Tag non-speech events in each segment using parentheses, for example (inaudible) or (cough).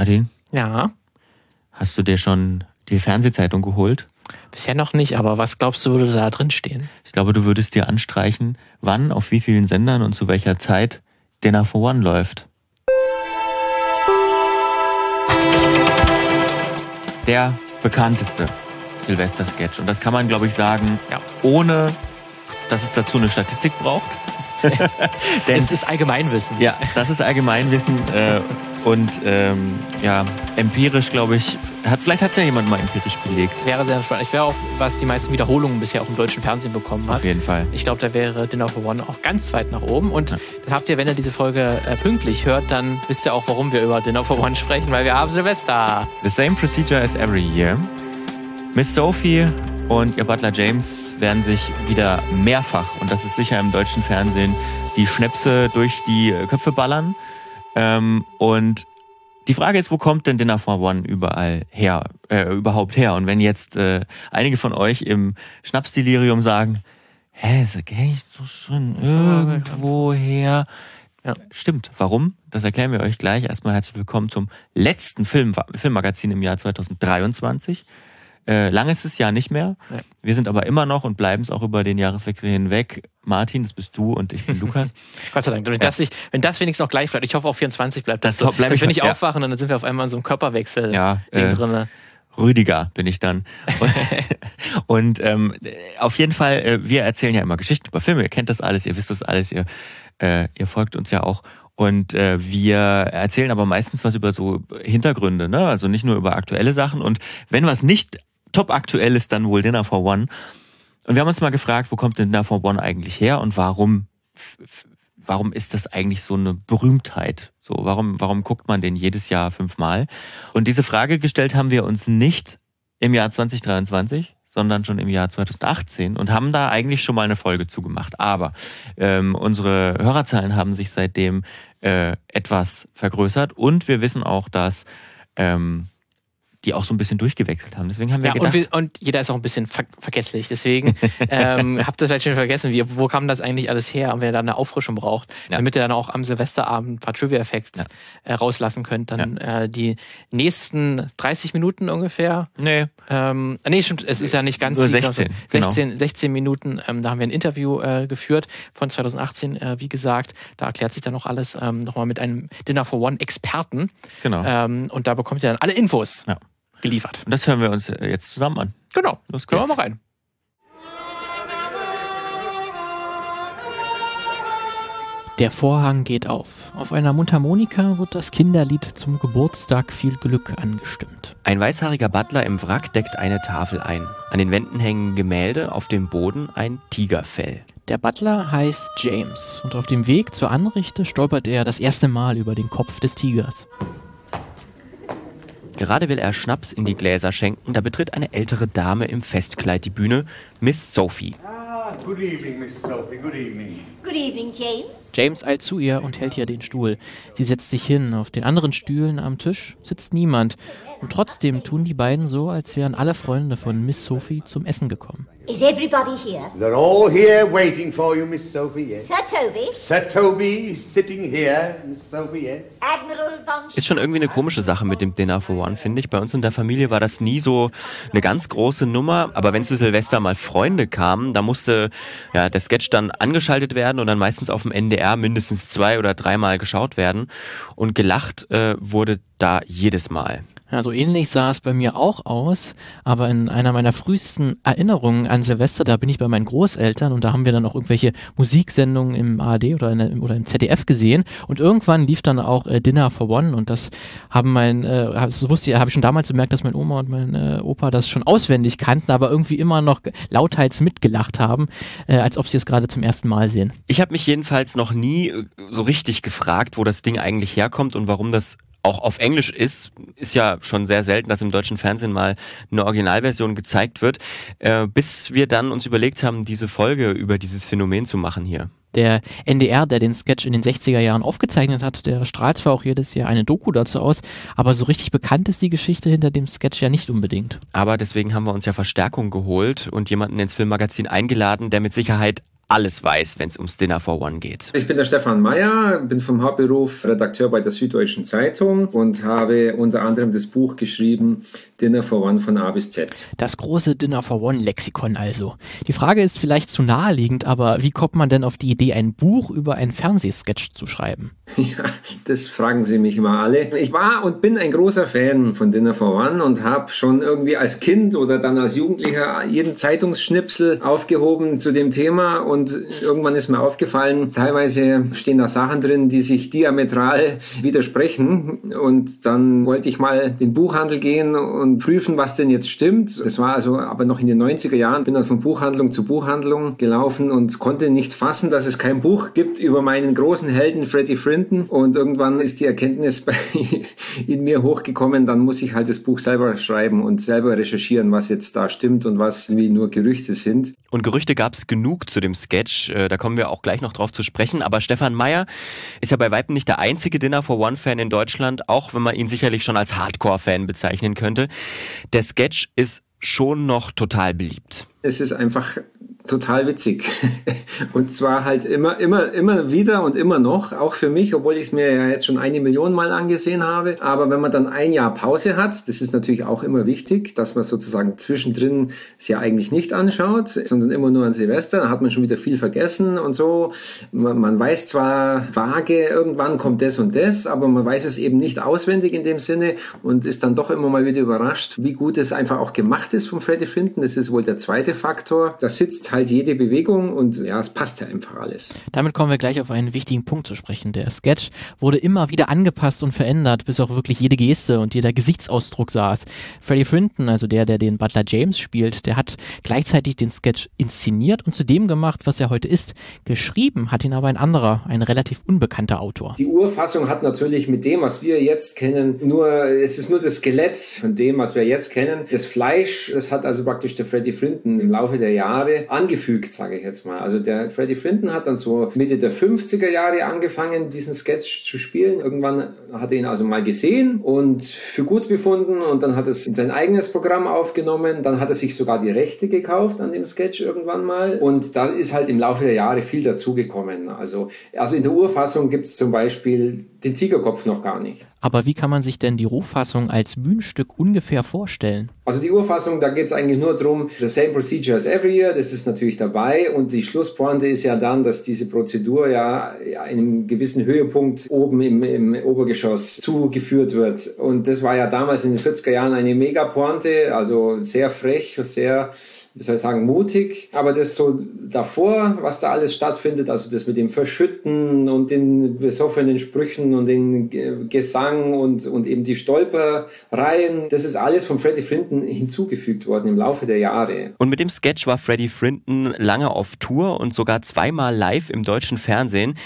Martin, Ja, hast du dir schon die Fernsehzeitung geholt? bisher noch nicht, aber was glaubst du, würde da drin stehen? Ich glaube, du würdest dir anstreichen, wann, auf wie vielen Sendern und zu welcher Zeit Dinner for One läuft. Der bekannteste Silvester-Sketch. Und das kann man, glaube ich, sagen, Ja. ohne dass es dazu eine Statistik braucht. (laughs) Denn Es ist Allgemeinwissen. ja, das ist Allgemeinwissen äh, und ähm, ja, empirisch, glaube ich, hat vielleicht hat es ja jemand mal empirisch belegt. Wäre sehr spannend. Ich wäre auch, was die meisten Wiederholungen bisher auch im deutschen Fernsehen bekommen hat. Auf jeden Fall. Ich glaube, da wäre Dinner for One auch ganz weit nach oben. Und Ja. das habt ihr, wenn ihr diese Folge äh, pünktlich hört, dann wisst ihr auch, warum wir über Dinner for One sprechen, weil wir haben Silvester. The same procedure as every year. Miss Sophie und ihr Butler James werden sich wieder mehrfach, und das ist sicher im deutschen Fernsehen, die Schnäpse durch die Köpfe ballern. Ähm, und die Frage ist, wo kommt denn Dinner for One überall her, äh, überhaupt her? Und wenn jetzt äh, einige von euch im Schnapsdelirium sagen, hä, kenne ich so schon irgendwo her. Ja. Stimmt. Warum? Das erklären wir euch gleich. Erstmal herzlich willkommen zum letzten Film, Filmmagazin im Jahr 2023. Äh, lang ist es ja nicht mehr. Ja. Wir sind aber immer noch und bleiben es auch über den Jahreswechsel hinweg. Martin, das bist du und ich bin Lukas. (laughs) Gott sei Dank. Wenn, das nicht, wenn das wenigstens noch gleich bleibt, ich hoffe auf 24 bleibt das, Das so. bleib dass ich- wir nicht ja. aufwachen und dann sind wir auf einmal in so einem Körperwechsel Ja, äh, drinne. Rüdiger bin ich dann. (laughs) Und, und ähm, auf jeden Fall, äh, wir erzählen ja immer Geschichten über Filme. Ihr kennt das alles, ihr wisst das alles, ihr, äh, ihr folgt uns ja auch. Und äh, wir erzählen aber meistens was über so Hintergründe, ne? Also nicht nur über aktuelle Sachen. Und wenn was nicht top aktuell ist, dann wohl Dinner for One. Und wir haben uns mal gefragt, wo kommt denn Dinner for One eigentlich her und warum, warum ist das eigentlich so eine Berühmtheit? So, warum, warum guckt man den jedes Jahr fünfmal? Und diese Frage gestellt haben wir uns nicht im Jahr 2023, sondern schon im Jahr 2018 und haben da eigentlich schon mal eine Folge zugemacht. Aber ähm, unsere Hörerzahlen haben sich seitdem äh, etwas vergrößert und wir wissen auch, dass ähm, die auch so ein bisschen durchgewechselt haben. Deswegen haben wir Ja, gedacht, und, wir, und jeder ist auch ein bisschen ver vergesslich. Deswegen (laughs) ähm, habt ihr vielleicht schon vergessen, wie, wo kam das eigentlich alles her? Und wenn ihr dann eine Auffrischung braucht, Ja. damit ihr dann auch am Silvesterabend ein paar Trivia-Effekte Ja. äh, rauslassen könnt, dann äh, die nächsten 30 Minuten ungefähr. nee, Ähm, nee, stimmt, es ist ja nicht ganz Nur die- 16, genau. 16, 16 Minuten. Ähm, da haben wir ein Interview äh, geführt von 2018, äh, wie gesagt. Da erklärt sich dann noch alles ähm, nochmal mit einem Dinner for One Experten. genau. Ähm, und da bekommt ihr dann alle Infos Ja. Geliefert. Und das hören wir uns äh, jetzt zusammen an. Genau. Los Können wir mal rein. Der Vorhang geht auf. Auf einer Mundharmonika wird das Kinderlied zum Geburtstag viel Glück angestimmt. Ein weißhaariger Butler im Wrack deckt eine Tafel ein. An den Wänden hängen Gemälde, auf dem Boden ein Tigerfell. Der Butler heißt James und auf dem Weg zur Anrichte stolpert er das erste Mal über den Kopf des Tigers. Gerade will er Schnaps in die Gläser schenken, da betritt eine ältere Dame im Festkleid die Bühne, Miss Sophie. Ah, good evening, Miss Sophie. Good evening. Good evening, James. James eilt zu ihr und hält ihr den Stuhl. Sie setzt sich hin. Auf den anderen Stühlen am Tisch sitzt niemand. Und trotzdem tun die beiden so, als wären alle Freunde von Miss Sophie zum Essen gekommen. Is everybody here? They're all here waiting for you, Miss Sophie, yes. Sir Toby, Sir Toby is sitting here, Miss Sophie, yes. Admiral von Ist schon irgendwie eine komische Sache mit dem Dinner for One, finde ich. Bei uns in der Familie war das nie so eine ganz große Nummer. Aber wenn zu Silvester mal Freunde kamen, da musste ja der Sketch dann angeschaltet werden und dann meistens auf dem NDR mindestens zwei oder dreimal geschaut werden. Und gelacht äh, wurde da jedes Mal. Ja, so ähnlich sah es bei mir auch aus, aber in einer meiner frühesten Erinnerungen an Silvester, da bin ich bei meinen Großeltern und da haben wir dann auch irgendwelche Musiksendungen im ARD oder, in, der- oder im ZDF gesehen und irgendwann lief dann auch äh, Dinner for One und das haben mein, äh, das wusste ich, habe ich schon damals bemerkt, dass mein Oma und mein äh, Opa das schon auswendig kannten, aber irgendwie immer noch lauthals mitgelacht haben, äh, als ob sie es gerade zum ersten Mal sehen. Ich habe mich jedenfalls noch nie äh, so richtig gefragt, wo das Ding eigentlich herkommt und warum das auch auf Englisch ist. Ist ja schon sehr selten, dass im deutschen Fernsehen mal eine Originalversion gezeigt wird, äh, bis wir dann uns überlegt haben, diese Folge über dieses Phänomen zu machen hier. Der NDR, der den Sketch in den 60er Jahren aufgezeichnet hat, der strahlt zwar auch jedes Jahr eine Doku dazu aus, aber so richtig bekannt ist die Geschichte hinter dem Sketch ja nicht unbedingt. Aber deswegen haben wir uns ja Verstärkung geholt und jemanden ins Filmmagazin eingeladen, der mit Sicherheit alles weiß, wenn es ums Dinner for One geht. Ich bin der Stefan Meyer, bin vom Hauptberuf Redakteur bei der Süddeutschen Zeitung und habe unter anderem das Buch geschrieben Dinner for One von A bis Z. Das große Dinner for One Lexikon also. Die Frage ist vielleicht zu naheliegend, aber wie kommt man denn auf die Idee, ein Buch über einen Fernsehsketch zu schreiben? (laughs) Ja, das fragen Sie mich immer alle. Ich war und bin ein großer Fan von Dinner for One und habe schon irgendwie als Kind oder dann als Jugendlicher jeden Zeitungsschnipsel aufgehoben zu dem Thema und irgendwann ist mir aufgefallen, teilweise stehen da Sachen drin, die sich diametral widersprechen und dann wollte ich mal in den Buchhandel gehen und prüfen, was denn jetzt stimmt. Das war also aber noch in den 90er Jahren, bin dann von Buchhandlung zu Buchhandlung gelaufen und konnte nicht fassen, dass es kein Buch gibt über meinen großen Helden Freddie Frinton und irgendwann ist die Erkenntnis (laughs) in mir hochgekommen, dann muss ich halt das Buch selber schreiben und selber recherchieren, was jetzt da stimmt und was wie nur Gerüchte sind. Und Gerüchte gab es genug zu dem Sketch, äh, da kommen wir auch gleich noch drauf zu sprechen, aber Stefan Meyer ist ja bei weitem nicht der einzige Dinner for One Fan in Deutschland, auch wenn man ihn sicherlich schon als Hardcore-Fan bezeichnen könnte. Der Sketch ist schon noch total beliebt. Es ist einfach total witzig. (laughs) und zwar halt immer, immer, immer wieder und immer noch, auch für mich, obwohl ich es mir ja jetzt schon eine Million Mal angesehen habe. Aber wenn man dann ein Jahr Pause hat, das ist natürlich auch immer wichtig, dass man sozusagen zwischendrin es ja eigentlich nicht anschaut, sondern immer nur an Silvester, dann hat man schon wieder viel vergessen und so. Man, man weiß zwar vage, irgendwann kommt das und das, aber man weiß es eben nicht auswendig in dem Sinne und ist dann doch immer mal wieder überrascht, wie gut es einfach auch gemacht ist von Freddy Finton. Das ist wohl der zweite Faktor. Da sitzt halt jede Bewegung und ja, es passt ja einfach alles. Damit kommen wir gleich auf einen wichtigen Punkt zu sprechen. Der Sketch wurde immer wieder angepasst und verändert, bis auch wirklich jede Geste und jeder Gesichtsausdruck saß. Freddie Frinton, also der, der den Butler James spielt, der hat gleichzeitig den Sketch inszeniert und zu dem gemacht, was er heute ist. Geschrieben hat ihn aber ein anderer, ein relativ unbekannter Autor. Die Urfassung hat natürlich mit dem, was wir jetzt kennen, nur, es ist nur das Skelett von dem, was wir jetzt kennen. Das Fleisch, das hat also praktisch der Freddie Frinton im Laufe der Jahre angefügt, sage ich jetzt mal. Also der Freddie Frinton hat dann so Mitte der 50er Jahre angefangen, diesen Sketch zu spielen. Irgendwann hat er ihn also mal gesehen und für gut befunden und dann hat er es in sein eigenes Programm aufgenommen. Dann hat er sich sogar die Rechte gekauft an dem Sketch irgendwann mal und da ist halt im Laufe der Jahre viel dazugekommen. Also, also in der Urfassung gibt es zum Beispiel den Tigerkopf noch gar nicht. Aber wie kann man sich denn die Rohfassung als Bühnenstück ungefähr vorstellen? Also die Urfassung, da geht es eigentlich nur darum, the same procedure as every year, das ist natürlich dabei und die Schlusspointe ist ja dann, dass diese Prozedur ja einem gewissen Höhepunkt oben im, im Obergeschoss zugeführt wird. Und das war ja damals in den 40er Jahren eine Mega-Pointe, also sehr frech, sehr wie soll ich sagen, mutig. Aber das so davor, was da alles stattfindet, also das mit dem Verschütten und den besoffenen Sprüchen und den Gesang und, und eben die Stolpereien, das ist alles von Freddie Frinton hinzugefügt worden im Laufe der Jahre. Und mit dem Sketch war Freddie Frinton lange auf Tour und sogar zweimal live im deutschen Fernsehen.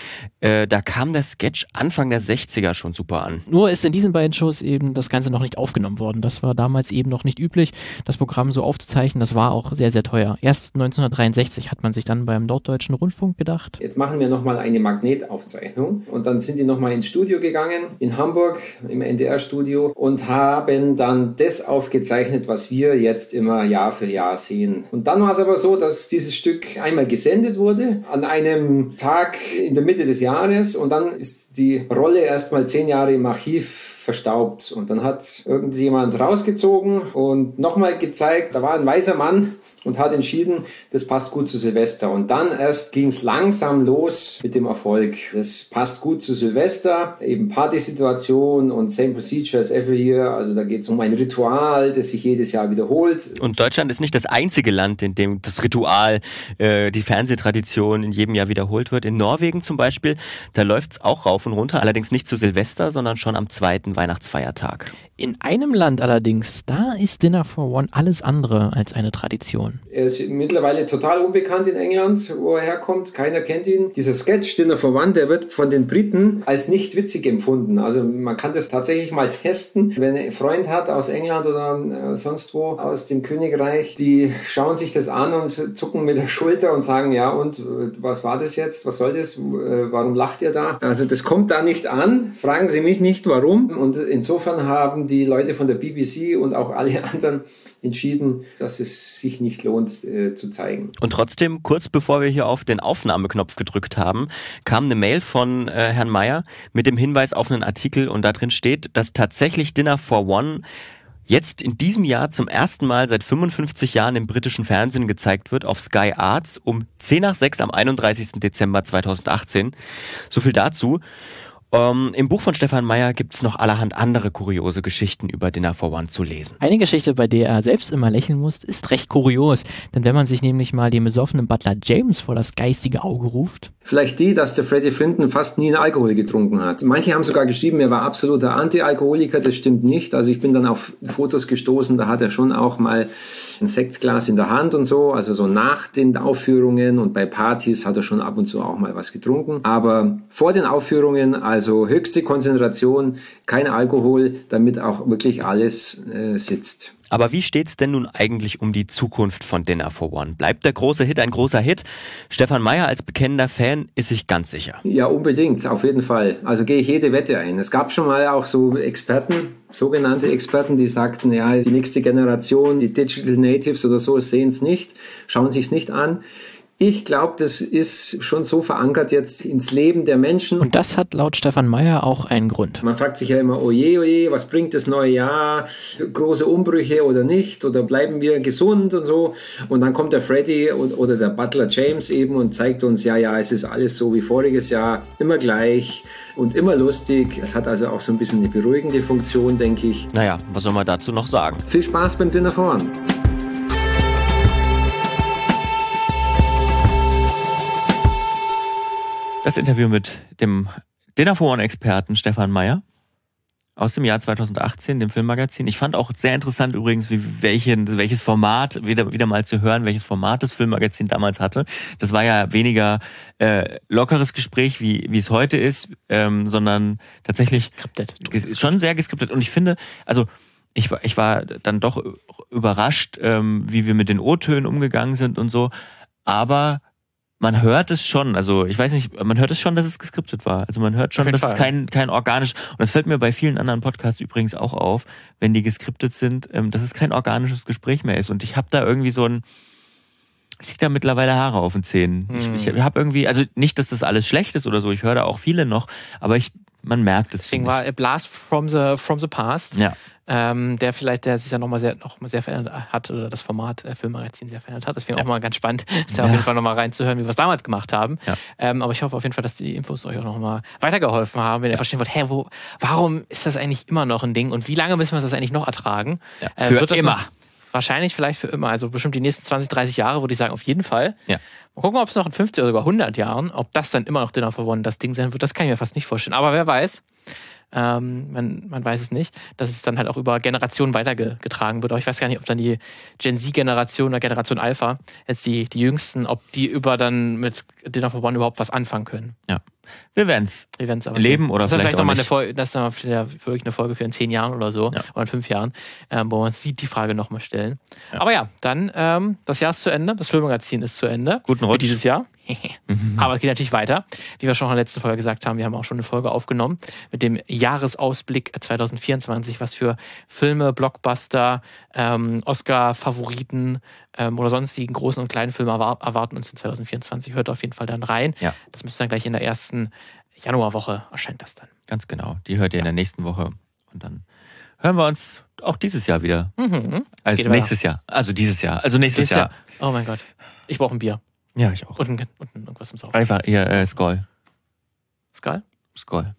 Äh, da kam der Sketch Anfang der 60er schon super an. Nur ist in diesen beiden Shows eben das Ganze noch nicht aufgenommen worden. Das war damals eben noch nicht üblich, das Programm so aufzuzeichnen. Das war auch sehr, sehr teuer. Erst 1963 hat man sich dann beim Norddeutschen Rundfunk gedacht. Jetzt machen wir nochmal eine Magnetaufzeichnung. Und dann sind die nochmal ins Studio gegangen, in Hamburg, im NDR-Studio, und haben dann das aufgezeichnet, was wir jetzt immer Jahr für Jahr sehen. Und dann war es aber so, dass dieses Stück einmal gesendet wurde, an einem Tag in der Mitte des Jahres, und dann ist die Rolle erstmal zehn Jahre im Archiv verstaubt. Und dann hat irgendjemand rausgezogen und nochmal gezeigt, da war ein weißer Mann und hat entschieden, das passt gut zu Silvester. Und dann erst ging es langsam los mit dem Erfolg. Das passt gut zu Silvester, eben Partysituation und same procedure as every year. Also da geht es um ein Ritual, das sich jedes Jahr wiederholt. Und Deutschland ist nicht das einzige Land, in dem das Ritual, äh, die Fernsehtradition in jedem Jahr wiederholt wird. In Norwegen zum Beispiel, da läuft es auch rauf und runter, allerdings nicht zu Silvester, sondern schon am zweiten Weihnachtsfeiertag. In einem Land allerdings, da ist Dinner for One alles andere als eine Tradition. Er ist mittlerweile total unbekannt in England, wo er herkommt. Keiner kennt ihn. Dieser Sketch Dinner for One, der wird von den Briten als nicht witzig empfunden. Also man kann das tatsächlich mal testen. Wenn ein Freund hat aus England oder äh, sonst wo aus dem Königreich, die schauen sich das an und zucken mit der Schulter und sagen, ja und was war das jetzt? Was soll das? Warum lacht ihr da? Also das kommt da nicht an. Fragen Sie mich nicht warum. Und insofern haben die Leute von der BBC und auch alle (laughs) anderen entschieden, dass es sich nicht lohnt äh, zu zeigen. Und trotzdem, kurz bevor wir hier auf den Aufnahmeknopf gedrückt haben, kam eine Mail von äh, Herrn Meyer mit dem Hinweis auf einen Artikel und da drin steht, dass tatsächlich Dinner for One jetzt in diesem Jahr zum ersten Mal seit 55 Jahren im britischen Fernsehen gezeigt wird auf Sky Arts um 10 nach 6 am 31. Dezember 2018. So viel dazu. Ähm, Im Buch von Stefan Meyer gibt es noch allerhand andere kuriose Geschichten über Dinner for One zu lesen. Eine Geschichte, bei der er selbst immer lächeln muss, ist recht kurios. Denn wenn man sich nämlich mal den besoffenen Butler James vor das geistige Auge ruft. Vielleicht die, dass der Freddie Frinton fast nie einen Alkohol getrunken hat. Manche haben sogar geschrieben, er war absoluter Anti-Alkoholiker. Das stimmt nicht. Also ich bin dann auf Fotos gestoßen, da hat er schon auch mal ein Sektglas in der Hand und so. Also so nach den Aufführungen und bei Partys hat er schon ab und zu auch mal was getrunken. Aber vor den Aufführungen, also also höchste Konzentration, kein Alkohol, damit auch wirklich alles äh, sitzt. Aber wie steht's denn nun eigentlich um die Zukunft von Dinner for One? Bleibt der große Hit ein großer Hit? Stefan Meyer als bekennender Fan ist sich ganz sicher. Ja, unbedingt, auf jeden Fall. Also gehe ich jede Wette ein. Es gab schon mal auch so Experten, sogenannte Experten, die sagten, ja, die nächste Generation, die Digital Natives oder so, sehen es nicht, schauen sich es nicht an. Ich glaube, das ist schon so verankert jetzt ins Leben der Menschen. Und das hat laut Stefan Meyer auch einen Grund. Man fragt sich ja immer, oje, oje, was bringt das neue Jahr? Große Umbrüche oder nicht? Oder bleiben wir gesund und so? Und dann kommt der Freddy oder der Butler James eben und zeigt uns, ja, ja, es ist alles so wie voriges Jahr, immer gleich und immer lustig. Es hat also auch so ein bisschen eine beruhigende Funktion, denke ich. Naja, was soll man dazu noch sagen? Viel Spaß beim Dinner for Das Interview mit dem Dinner for One-Experten Stefan Meyer aus dem Jahr 2018, dem Filmmagazin. Ich fand auch sehr interessant übrigens, wie, welche, welches Format, wieder, wieder mal zu hören, welches Format das Filmmagazin damals hatte. Das war ja weniger äh, lockeres Gespräch, wie, wie es heute ist, ähm, sondern tatsächlich schon sehr geskriptet. Und ich finde, also ich war, ich war dann doch überrascht, ähm, wie wir mit den O-Tönen umgegangen sind und so. Aber man hört es schon, also ich weiß nicht, man hört es schon, dass es geskriptet war. Also man hört schon, dass Fall. es kein, kein organisch, und das fällt mir bei vielen anderen Podcasts übrigens auch auf, wenn die geskriptet sind, ähm, dass es kein organisches Gespräch mehr ist. Und ich habe da irgendwie so ein, ich krieg da mittlerweile Haare auf den Zähnen. Hm. Ich, ich habe irgendwie, also nicht, dass das alles schlecht ist oder so, ich höre da auch viele noch, aber ich man merkt es. Deswegen war A Blast from the, from the Past, ja. ähm, der vielleicht, der sich ja nochmal sehr, noch sehr verändert hat oder das Format äh, Filmmagazin sehr verändert hat. Deswegen ja. auch mal ganz spannend, (laughs) da ja. auf jeden Fall nochmal reinzuhören, wie wir es damals gemacht haben. Ähm, aber ich hoffe auf jeden Fall, dass die Infos euch auch nochmal weitergeholfen haben, wenn ihr verstehen wollt, hä, wo, warum ist das eigentlich immer noch ein Ding und wie lange müssen wir das eigentlich noch ertragen? Äh, Für immer. Noch, wahrscheinlich vielleicht für immer. Also bestimmt die nächsten 20, 30 Jahre würde ich sagen, auf jeden Fall. Ja. Mal gucken, ob es noch in 50 oder sogar 100 Jahren, ob das dann immer noch Dinner for One das Ding sein wird. Das kann ich mir fast nicht vorstellen. Aber wer weiß. Ähm, man, man weiß es nicht, dass es dann halt auch über Generationen weitergetragen wird. Aber ich weiß gar nicht, ob dann die Gen Z-Generation oder Generation Alpha, jetzt die, die Jüngsten, ob die über dann mit Dinner for One überhaupt was anfangen können. Ja. Wir werden es leben oder das vielleicht, vielleicht auch mal eine Folge, Das ist dann wirklich eine Folge für in zehn Jahren oder so ja. oder in fünf Jahren, ähm, wo wir uns die Frage nochmal stellen. Ja. Aber ja, dann ähm, das Jahr ist zu Ende, das Filmmagazin ist zu Ende. Guten Rutsch. Dieses Jahr. (laughs) Aber es geht natürlich weiter. Wie wir schon in der letzten Folge gesagt haben, wir haben auch schon eine Folge aufgenommen mit dem Jahresausblick 2024, was für Filme, Blockbuster, ähm, Oscar-Favoriten ähm, oder sonstigen großen und kleinen Filme erwarten uns in 2024. Hört auf jeden Fall dann rein. Ja. Das müsste dann gleich in der ersten Januarwoche erscheint das dann. Ganz genau. Die hört ihr ja. in der nächsten Woche. Und dann hören wir uns auch dieses Jahr wieder. Mhm. Also nächstes Jahr. Also dieses Jahr. Also nächstes Jahr. Jahr. Oh mein Gott. Ich brauche ein Bier. Ja, ich auch. Und, und irgendwas zum Saufen. Einfach, ihr, äh, Skoll. Skoll? Skoll.